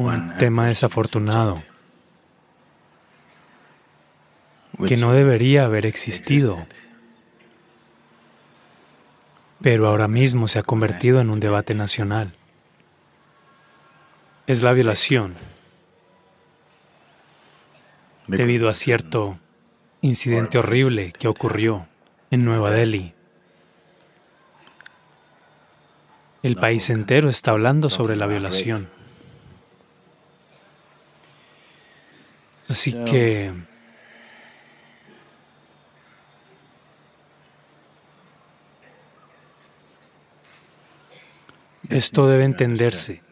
un tema desafortunado que no debería haber existido, pero ahora mismo se ha convertido en un debate nacional. Es la violación debido a cierto incidente horrible que ocurrió en Nueva Delhi. El país entero está hablando sobre la violación. Así que esto debe entenderse,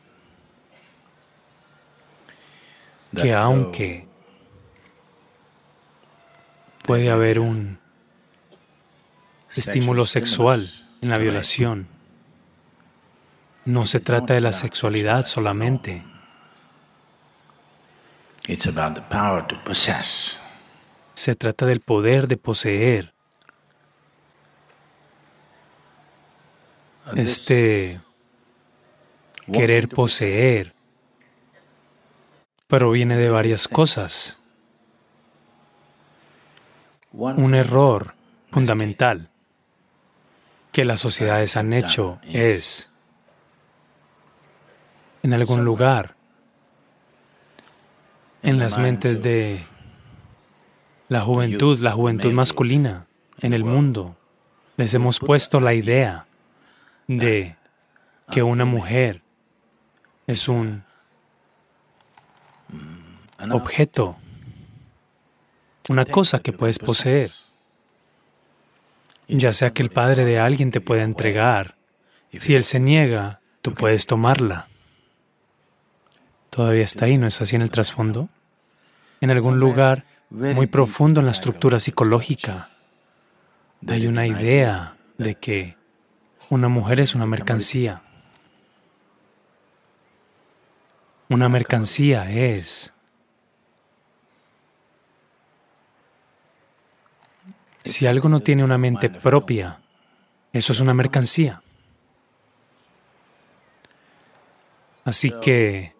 que aunque puede haber un estímulo sexual en la violación, no se trata de la sexualidad solamente. Se trata del poder de poseer. Este querer poseer proviene de varias cosas. Un error fundamental que las sociedades han hecho es, en algún lugar, en las mentes de la juventud, la juventud masculina en el mundo, les hemos puesto la idea de que una mujer es un objeto, una cosa que puedes poseer. Ya sea que el padre de alguien te pueda entregar. Si él se niega, tú puedes tomarla. Todavía está ahí, ¿no es así en el trasfondo? En algún lugar muy profundo en la estructura psicológica hay una idea de que una mujer es una mercancía. Una mercancía es Si algo no tiene una mente propia, eso es una mercancía. Así que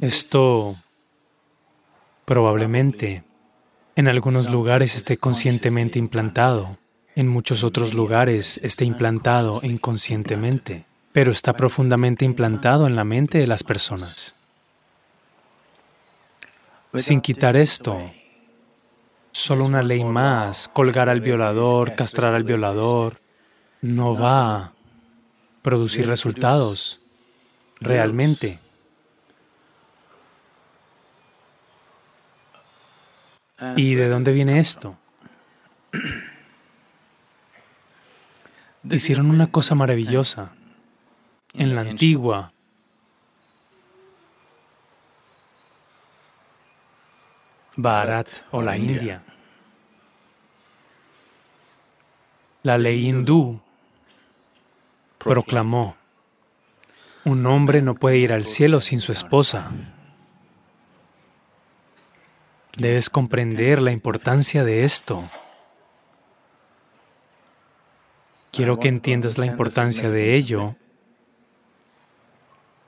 esto probablemente en algunos lugares esté conscientemente implantado, en muchos otros lugares esté implantado inconscientemente, pero está profundamente implantado en la mente de las personas. Sin quitar esto, solo una ley más, colgar al violador, castrar al violador, no va a producir resultados realmente. ¿Y de dónde viene esto? Hicieron una cosa maravillosa en la antigua Bharat o la India. La ley hindú proclamó, un hombre no puede ir al cielo sin su esposa. Debes comprender la importancia de esto. Quiero que entiendas la importancia de ello.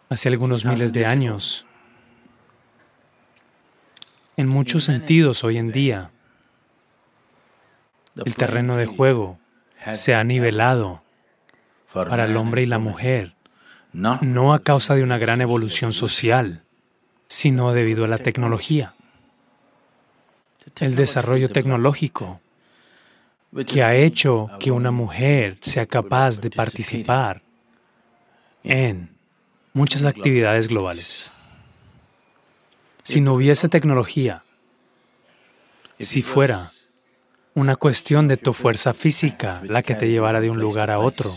Hace algunos miles de años, en muchos sentidos hoy en día, el terreno de juego se ha nivelado para el hombre y la mujer, no a causa de una gran evolución social, sino debido a la tecnología. El desarrollo tecnológico que ha hecho que una mujer sea capaz de participar en muchas actividades globales. Si no hubiese tecnología, si fuera una cuestión de tu fuerza física la que te llevara de un lugar a otro.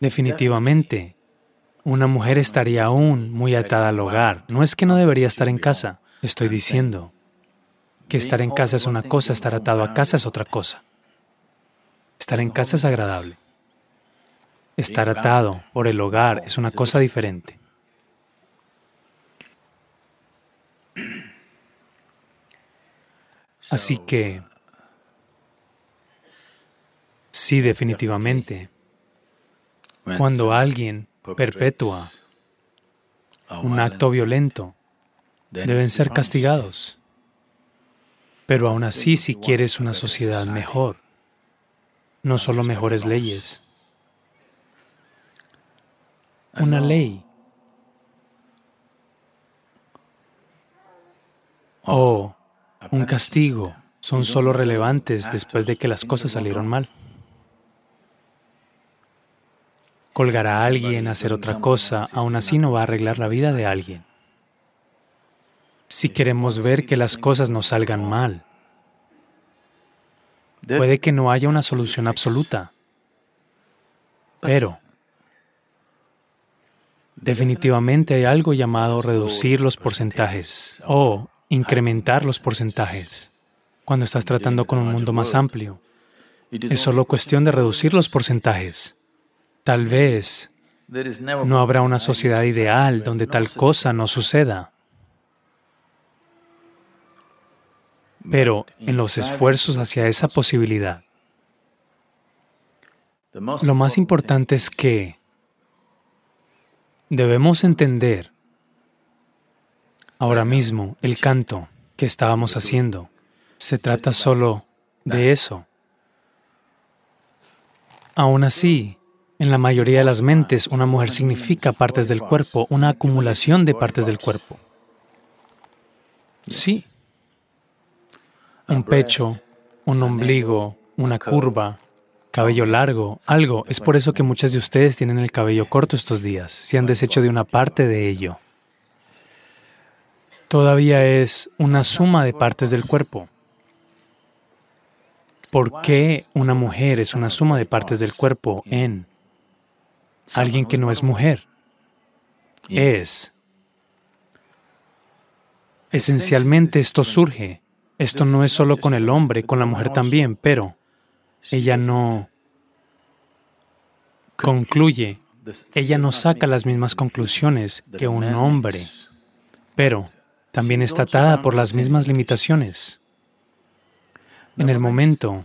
Definitivamente, una mujer estaría aún muy atada al hogar. No es que no debería estar en casa, estoy diciendo que estar en casa es una cosa, estar atado a casa es otra cosa. Estar en casa es agradable. Estar atado por el hogar es una cosa diferente. Así que, sí, definitivamente, Cuando alguien perpetúa un acto violento, deben ser castigados. Pero aún así, si quieres una sociedad mejor, no solo mejores leyes, una ley. O un castigo son solo relevantes después de que las cosas salieron mal. Colgar a alguien, hacer otra cosa, aún así no va a arreglar la vida de alguien. Si queremos ver que las cosas no salgan mal, puede que no haya una solución absoluta, pero definitivamente hay algo llamado reducir los porcentajes o incrementar los porcentajes cuando estás tratando con un mundo más amplio. Es solo cuestión de reducir los porcentajes. Tal vez no habrá una sociedad ideal donde tal cosa no suceda. Pero en los esfuerzos hacia esa posibilidad, lo más importante es que debemos entender ahora mismo el canto que estábamos haciendo se trata solo de eso. Aún así, en la mayoría de las mentes, una mujer significa partes del cuerpo, una acumulación de partes del cuerpo. Sí. Un pecho, un ombligo, una curva, cabello largo, algo. Es por eso que muchas de ustedes tienen el cabello corto estos días, se han deshecho de una parte de ello. Todavía es una suma de partes del cuerpo. ¿Por qué una mujer es una suma de partes del cuerpo en alguien que no es mujer? Es. Esencialmente esto surge. Esto no es solo con el hombre, con la mujer también, pero ella no concluye, ella no saca las mismas conclusiones que un hombre, pero también está atada por las mismas limitaciones. En el momento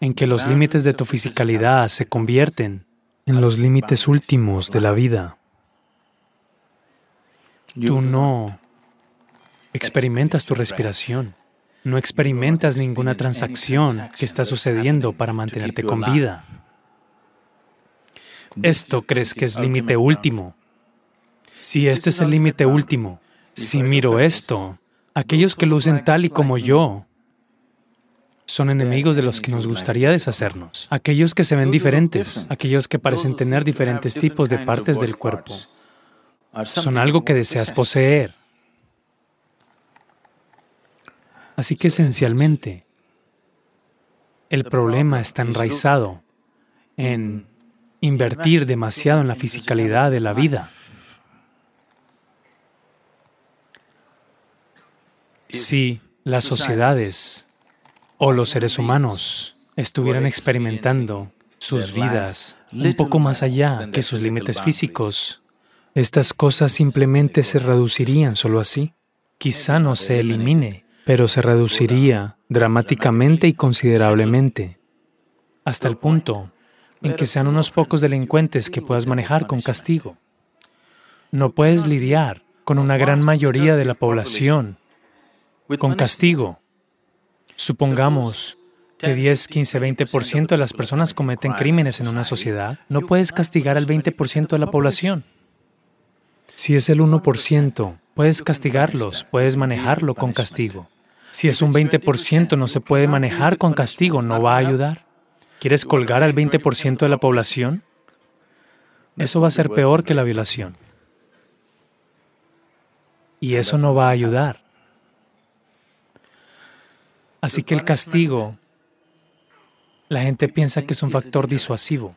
en que los límites de tu fisicalidad se convierten en los límites últimos de la vida, tú no experimentas tu respiración, no experimentas ninguna transacción que está sucediendo para mantenerte con vida. Esto crees que es límite último. Si este es el límite último, si miro esto, Aquellos que lucen tal y como yo son enemigos de los que nos gustaría deshacernos. Aquellos que se ven diferentes, aquellos que parecen tener diferentes tipos de partes del cuerpo, son algo que deseas poseer. Así que esencialmente, el problema está enraizado en invertir demasiado en la fisicalidad de la vida. Si las sociedades o los seres humanos estuvieran experimentando sus vidas un poco más allá que sus límites físicos, estas cosas simplemente se reducirían solo así. Quizá no se elimine, pero se reduciría dramáticamente y considerablemente, hasta el punto en que sean unos pocos delincuentes que puedas manejar con castigo. No puedes lidiar con una gran mayoría de la población con castigo. Supongamos que 10, 15, 20% de las personas cometen crímenes en una sociedad, no puedes castigar al 20% de la población. Si es el 1%, puedes castigarlos, puedes manejarlo con castigo. Si es un 20%, no se puede manejar con castigo, no va a ayudar. ¿Quieres colgar al 20% de la población? Eso va a ser peor que la violación. Y eso no va a ayudar. Así que el castigo, la gente piensa que es un factor disuasivo.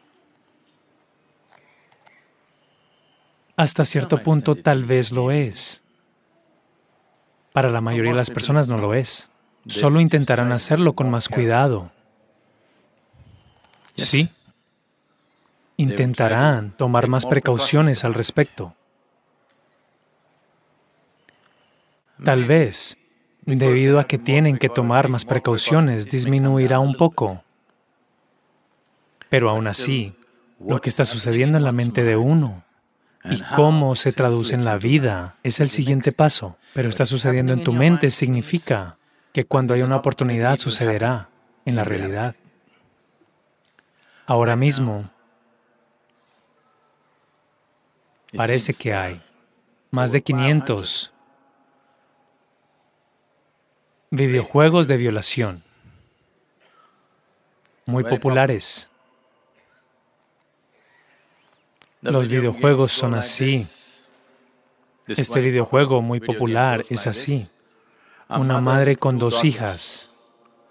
Hasta cierto punto tal vez lo es. Para la mayoría de las personas no lo es. Solo intentarán hacerlo con más cuidado. Sí. Intentarán tomar más precauciones al respecto. Tal vez debido a que tienen que tomar más precauciones, disminuirá un poco. Pero aún así, lo que está sucediendo en la mente de uno y cómo se traduce en la vida es el siguiente paso. Pero está sucediendo en tu mente. significa que cuando hay una oportunidad sucederá en la realidad. Ahora mismo parece que hay más de 500 videojuegos de violación muy populares. Los videojuegos son así. Este videojuego muy popular es así. Una madre con dos hijas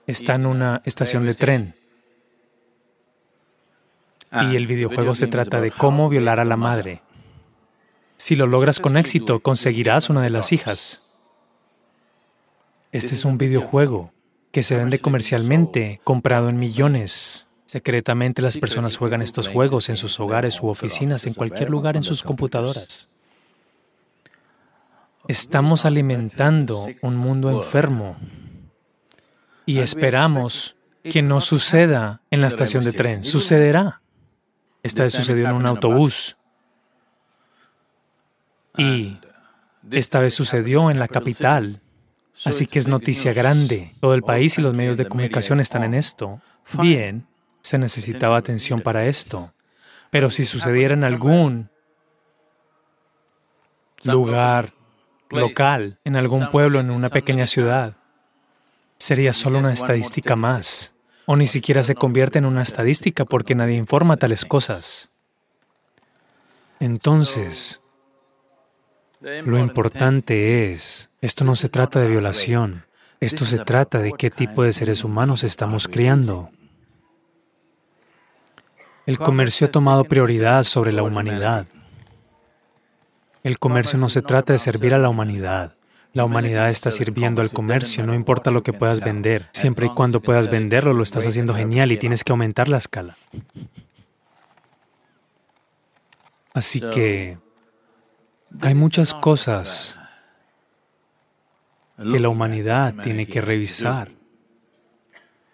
está en una estación de tren. Y el videojuego se trata de cómo violar a la madre. Si lo logras con éxito, conseguirás una de las hijas. Este es un videojuego que se vende comercialmente, comprado en millones. Secretamente las personas juegan estos juegos en sus hogares u oficinas, en cualquier lugar en sus computadoras. Estamos alimentando un mundo enfermo y esperamos que no suceda en la estación de tren. Sucederá. Esta vez sucedió en un autobús. Y esta vez sucedió en la capital. Así que es noticia grande. Todo el país y los medios de comunicación están en esto. Bien, se necesitaba atención para esto. Pero si sucediera en algún lugar local, en algún pueblo, en una pequeña ciudad, sería solo una estadística más. O ni siquiera se convierte en una estadística porque nadie informa tales cosas. Entonces, lo importante es, esto no se trata de violación, esto se trata de qué tipo de seres humanos estamos criando. El comercio ha tomado prioridad sobre la humanidad. El comercio no se trata de servir a la humanidad. La humanidad está sirviendo al comercio, no importa lo que puedas vender. Siempre y cuando puedas venderlo, lo estás haciendo genial y tienes que aumentar la escala. Así que hay muchas cosas que la humanidad tiene que revisar.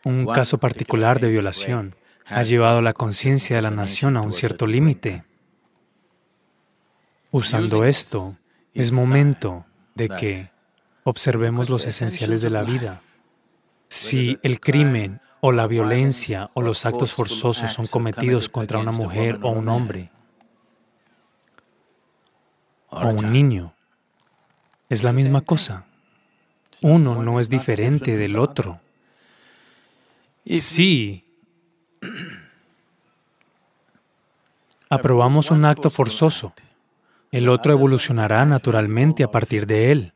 Un caso particular de violación ha llevado la conciencia de la nación a un cierto límite. Usando esto, es momento de que observemos los esenciales de la vida. Si el crimen o la violencia o los actos forzosos son cometidos contra una mujer o un hombre o un niño, es la misma cosa. Uno no es diferente del otro. Sí, aprobamos un acto forzoso, el otro evolucionará naturalmente a partir de él.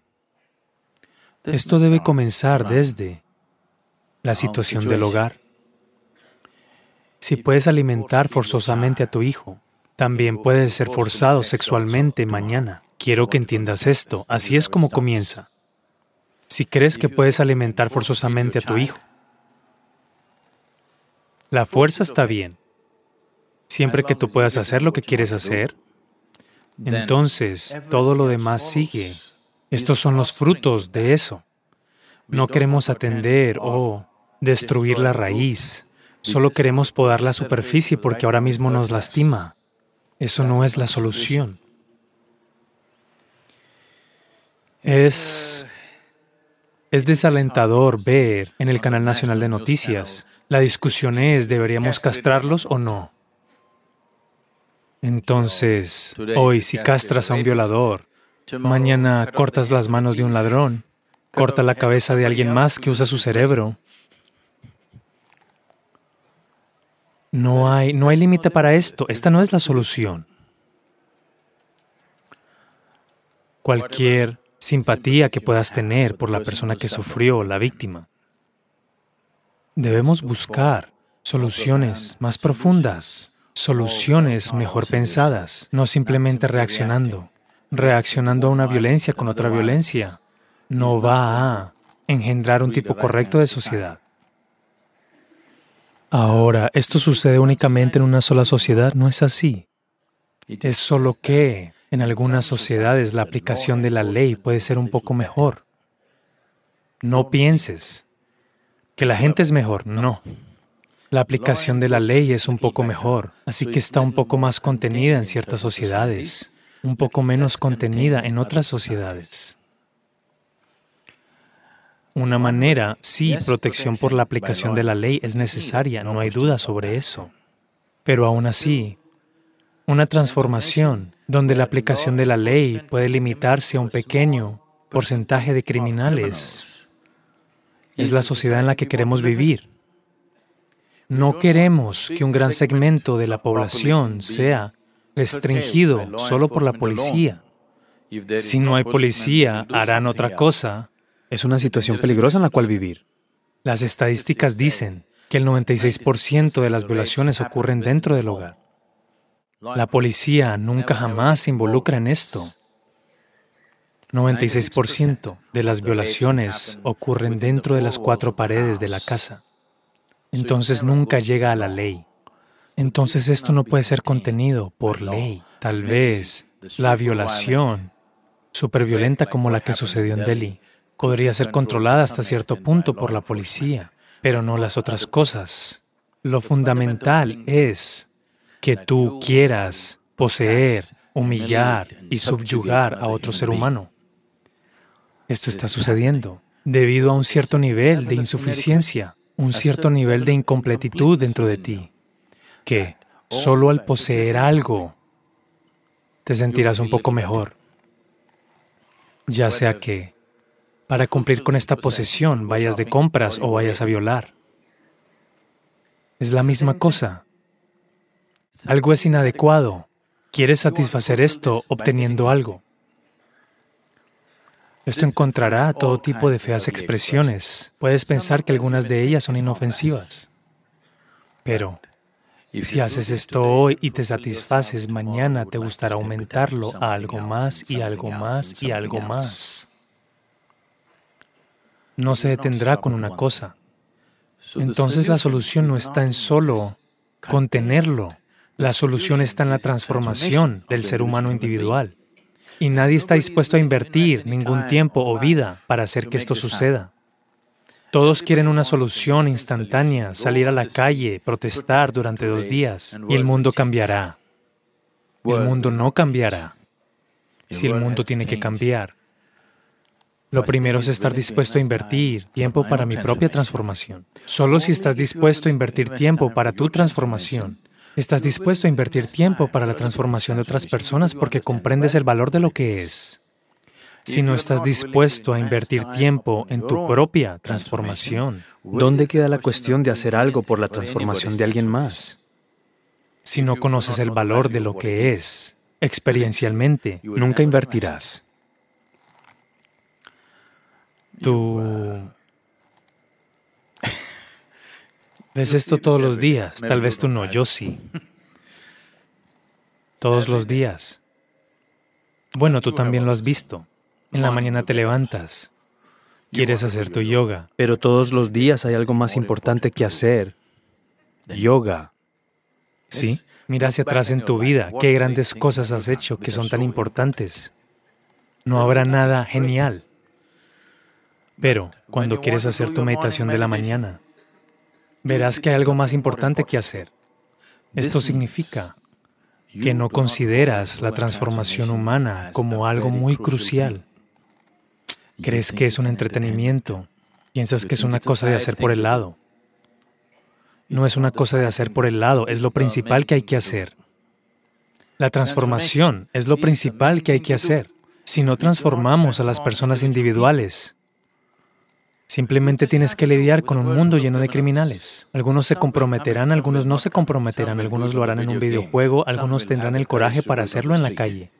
Esto debe comenzar desde la situación del hogar. Si puedes alimentar forzosamente a tu hijo, también puedes ser forzado sexualmente mañana. Quiero que entiendas esto. Así es como comienza. Si crees que puedes alimentar forzosamente a tu hijo, la fuerza está bien. Siempre que tú puedas hacer lo que quieres hacer, entonces todo lo demás sigue. Estos son los frutos de eso. No queremos atender o destruir la raíz. Solo queremos podar la superficie porque ahora mismo nos lastima. Eso no es la solución. Es, es desalentador ver en el canal nacional de noticias la discusión es, ¿deberíamos castrarlos o no? Entonces, hoy si castras a un violador, mañana cortas las manos de un ladrón, corta la cabeza de alguien más que usa su cerebro. No hay, no hay límite para esto. Esta no es la solución. Cualquier simpatía que puedas tener por la persona que sufrió, la víctima, Debemos buscar soluciones más profundas, soluciones mejor pensadas, no simplemente reaccionando. Reaccionando a una violencia con otra violencia. no va a engendrar un tipo correcto de sociedad. Ahora, esto sucede únicamente en una sola sociedad, no es así. Es solo que en algunas sociedades la aplicación de la ley puede ser un poco mejor. No pienses que la gente es mejor, no. La aplicación de la ley es un poco mejor, así que está un poco más contenida en ciertas sociedades, un poco menos contenida en otras sociedades. Una manera, sí, protección por la aplicación de la ley es necesaria, no hay duda sobre eso. Pero aún así, una transformación donde la aplicación de la ley puede limitarse a un pequeño porcentaje de criminales es la sociedad en la que queremos vivir. No queremos que un gran segmento de la población sea restringido solo por la policía. Si no hay policía, harán otra cosa. Es una situación peligrosa en la cual vivir. Las estadísticas dicen que el 96% de las violaciones ocurren dentro del hogar. La policía nunca jamás se involucra en esto. 96% de las violaciones ocurren dentro de las cuatro paredes de la casa entonces nunca llega a la ley. Entonces esto no puede ser contenido por ley. Tal vez la violación superviolenta como la que sucedió en Delhi podría ser controlada hasta cierto punto por la policía, pero no las otras cosas. Lo fundamental es que tú quieras poseer, humillar y subyugar a otro ser humano. Esto está sucediendo. Debido a un cierto nivel de insuficiencia un cierto nivel de incompletitud dentro de ti, que solo al poseer algo te sentirás un poco mejor, ya sea que para cumplir con esta posesión vayas de compras o vayas a violar. Es la misma cosa. Algo es inadecuado. Quieres satisfacer esto obteniendo algo. Esto encontrará todo tipo de feas expresiones. Puedes pensar que algunas de ellas son inofensivas. Pero si haces esto hoy y te satisfaces, mañana te gustará aumentarlo a algo más y algo más y algo más. No se detendrá con una cosa. Entonces la solución no está en solo contenerlo. La solución está en la transformación del ser humano individual. Y nadie está dispuesto a invertir ningún tiempo o vida para hacer que esto suceda. Todos quieren una solución instantánea, salir a la calle, protestar durante dos días, y el mundo cambiará. El mundo no cambiará. Si el mundo tiene que cambiar, lo primero es estar dispuesto a invertir tiempo para mi propia transformación. Solo si estás dispuesto a invertir tiempo para tu transformación, Estás dispuesto a invertir tiempo para la transformación de otras personas porque comprendes el valor de lo que es. Si no estás dispuesto a invertir tiempo en tu propia transformación, ¿dónde queda la cuestión de hacer algo por la transformación de alguien más? Si no conoces el valor de lo que es, experiencialmente, nunca invertirás. Tú Ves esto todos los días, tal vez tú no, yo sí. Todos los días. Bueno, tú también lo has visto. En la mañana te levantas, quieres hacer tu yoga, pero todos los días hay algo más importante que hacer. Yoga. ¿Sí? Mira hacia atrás en tu vida, qué grandes cosas has hecho que son tan importantes. No habrá nada genial. Pero cuando quieres hacer tu meditación de la mañana, verás que hay algo más importante que hacer. Esto significa que no consideras la transformación humana como algo muy crucial. Crees que es un entretenimiento, piensas que es una cosa de hacer por el lado. No es una cosa de hacer por el lado, es lo principal que hay que hacer. La transformación es lo principal que hay que hacer. Si no transformamos a las personas individuales, Simplemente tienes que lidiar con un mundo lleno de criminales. Algunos se comprometerán, algunos no se comprometerán, algunos lo harán en un videojuego, algunos tendrán el coraje para hacerlo en la calle.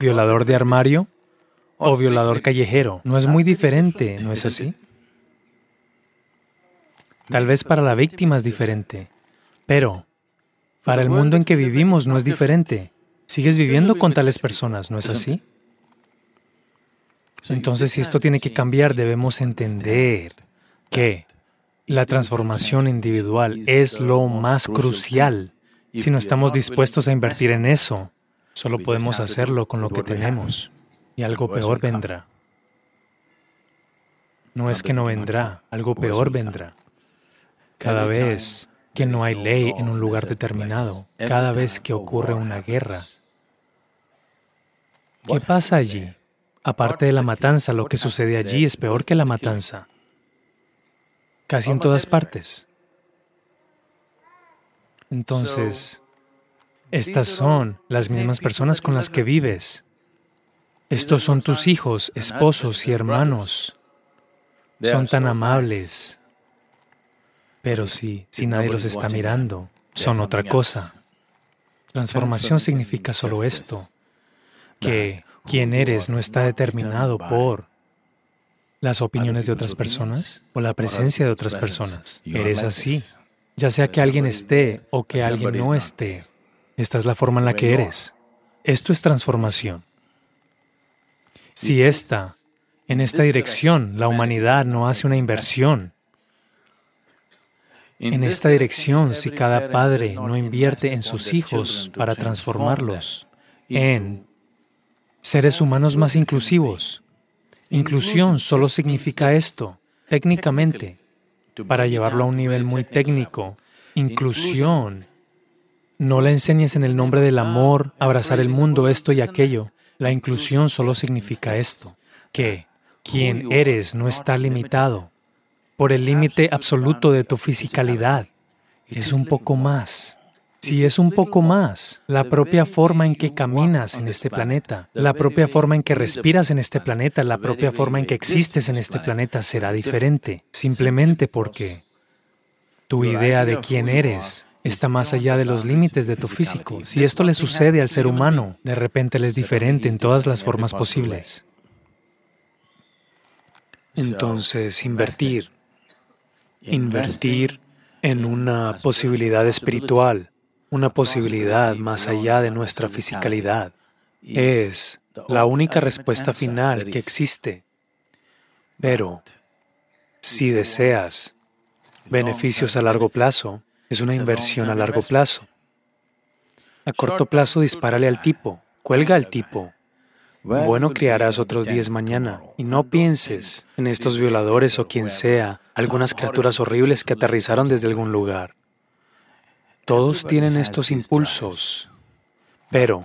¿Violador de armario o violador callejero? No es muy diferente, ¿no es así? Tal vez para la víctima es diferente, pero para el mundo en que vivimos no es diferente. Sigues viviendo con tales personas, ¿no es así? Entonces, si esto tiene que cambiar, debemos entender que la transformación individual es lo más crucial. Si no estamos dispuestos a invertir en eso, solo podemos hacerlo con lo que tenemos y algo peor vendrá. No es que no vendrá, algo peor vendrá. cada vez que no hay ley en un lugar determinado, cada vez que ocurre una guerra. ¿Qué pasa allí? Aparte de la matanza, lo que sucede allí es peor que la matanza. Casi en todas partes. Entonces, estas son las mismas personas con las que vives. Estos son tus hijos, esposos y hermanos. Son tan amables. Pero si, si nadie los está mirando, son otra cosa. Transformación significa solo esto, que quien eres no está determinado por las opiniones de otras personas o la presencia de otras personas. Eres así ya sea que alguien esté o que alguien no esté. Esta es la forma en la que eres. Esto es transformación. Si esta, en esta dirección, la humanidad no hace una inversión, en esta dirección, si cada padre no invierte en sus hijos para transformarlos en seres humanos más inclusivos, inclusión solo significa esto, técnicamente, para llevarlo a un nivel muy técnico. Inclusión. No la enseñes en el nombre del amor, abrazar el mundo, esto y aquello. La inclusión solo significa esto, que quien eres no está limitado por el límite absoluto de tu fisicalidad. Es un poco más. Si es un poco más, la propia forma en que caminas en este planeta, la propia forma en que respiras en este planeta, la propia forma en que existes en este planeta será diferente, simplemente porque tu idea de quién eres está más allá de los límites de tu físico. Si esto le sucede al ser humano, de repente él es diferente en todas las formas posibles. Entonces, invertir, invertir en una posibilidad espiritual, una posibilidad más allá de nuestra fisicalidad. Es la única respuesta final que existe. Pero si deseas beneficios a largo plazo, es una inversión a largo plazo. A corto plazo dispárale al tipo, cuelga al tipo. Bueno, criarás otros diez mañana y no pienses en estos violadores o quien sea, algunas criaturas horribles que aterrizaron desde algún lugar. Todos tienen estos impulsos, pero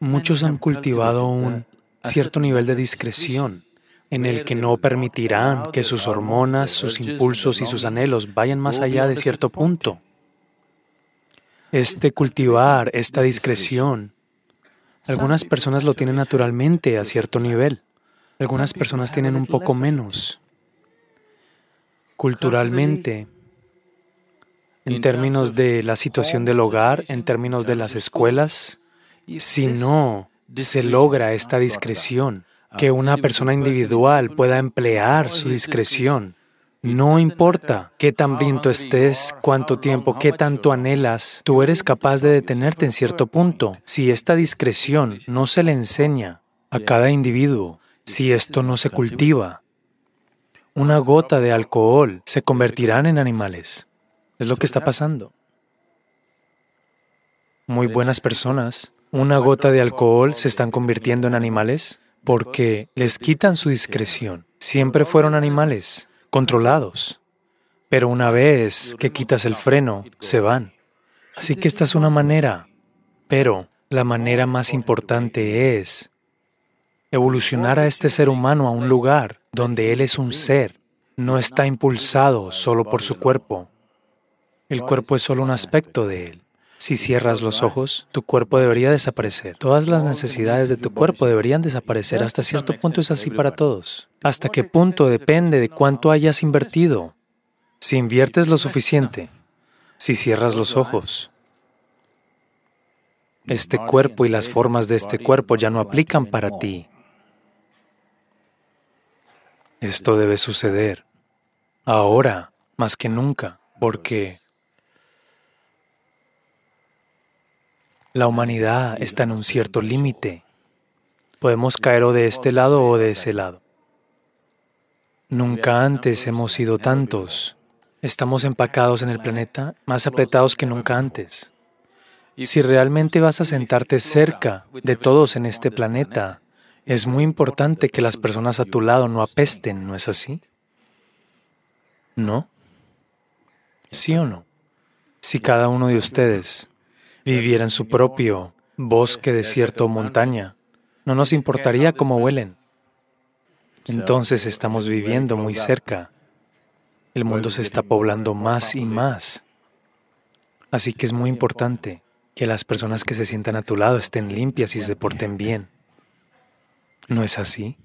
muchos han cultivado un cierto nivel de discreción en el que no permitirán que sus hormonas, sus impulsos y sus anhelos vayan más allá de cierto punto. Este cultivar, esta discreción, algunas personas lo tienen naturalmente a cierto nivel, algunas personas tienen un poco menos. Culturalmente, en términos de la situación del hogar, en términos de las escuelas, si no se logra esta discreción, que una persona individual pueda emplear su discreción. No importa qué tan bien tú estés, cuánto tiempo, qué tanto anhelas, tú eres capaz de detenerte en cierto punto. Si esta discreción no se le enseña a cada individuo, si esto no se cultiva, una gota de alcohol se convertirán en animales. Es lo que está pasando. Muy buenas personas, una gota de alcohol se están convirtiendo en animales porque les quitan su discreción. Siempre fueron animales, controlados, pero una vez que quitas el freno, se van. Así que esta es una manera, pero la manera más importante es evolucionar a este ser humano a un lugar donde él es un ser, no está impulsado solo por su cuerpo, el cuerpo es solo un aspecto de él. Si cierras los ojos, tu cuerpo debería desaparecer. Todas las necesidades de tu cuerpo deberían desaparecer. Hasta cierto punto es así para todos. ¿Hasta qué punto depende de cuánto hayas invertido? Si inviertes lo suficiente, si cierras los ojos, este cuerpo y las formas de este cuerpo ya no aplican para ti. Esto debe suceder ahora más que nunca, porque La humanidad está en un cierto límite. Podemos caer o de este lado o de ese lado. Nunca antes hemos sido tantos. Estamos empacados en el planeta, más apretados que nunca antes. Si realmente vas a sentarte cerca de todos en este planeta, es muy importante que las personas a tu lado no apesten, ¿no es así? ¿No? ¿Sí o no? Si cada uno de ustedes viviera en su propio bosque, desierto o montaña, no nos importaría cómo huelen. Entonces estamos viviendo muy cerca. El mundo se está poblando más y más. Así que es muy importante que las personas que se sientan a tu lado estén limpias y se porten bien. ¿No es así?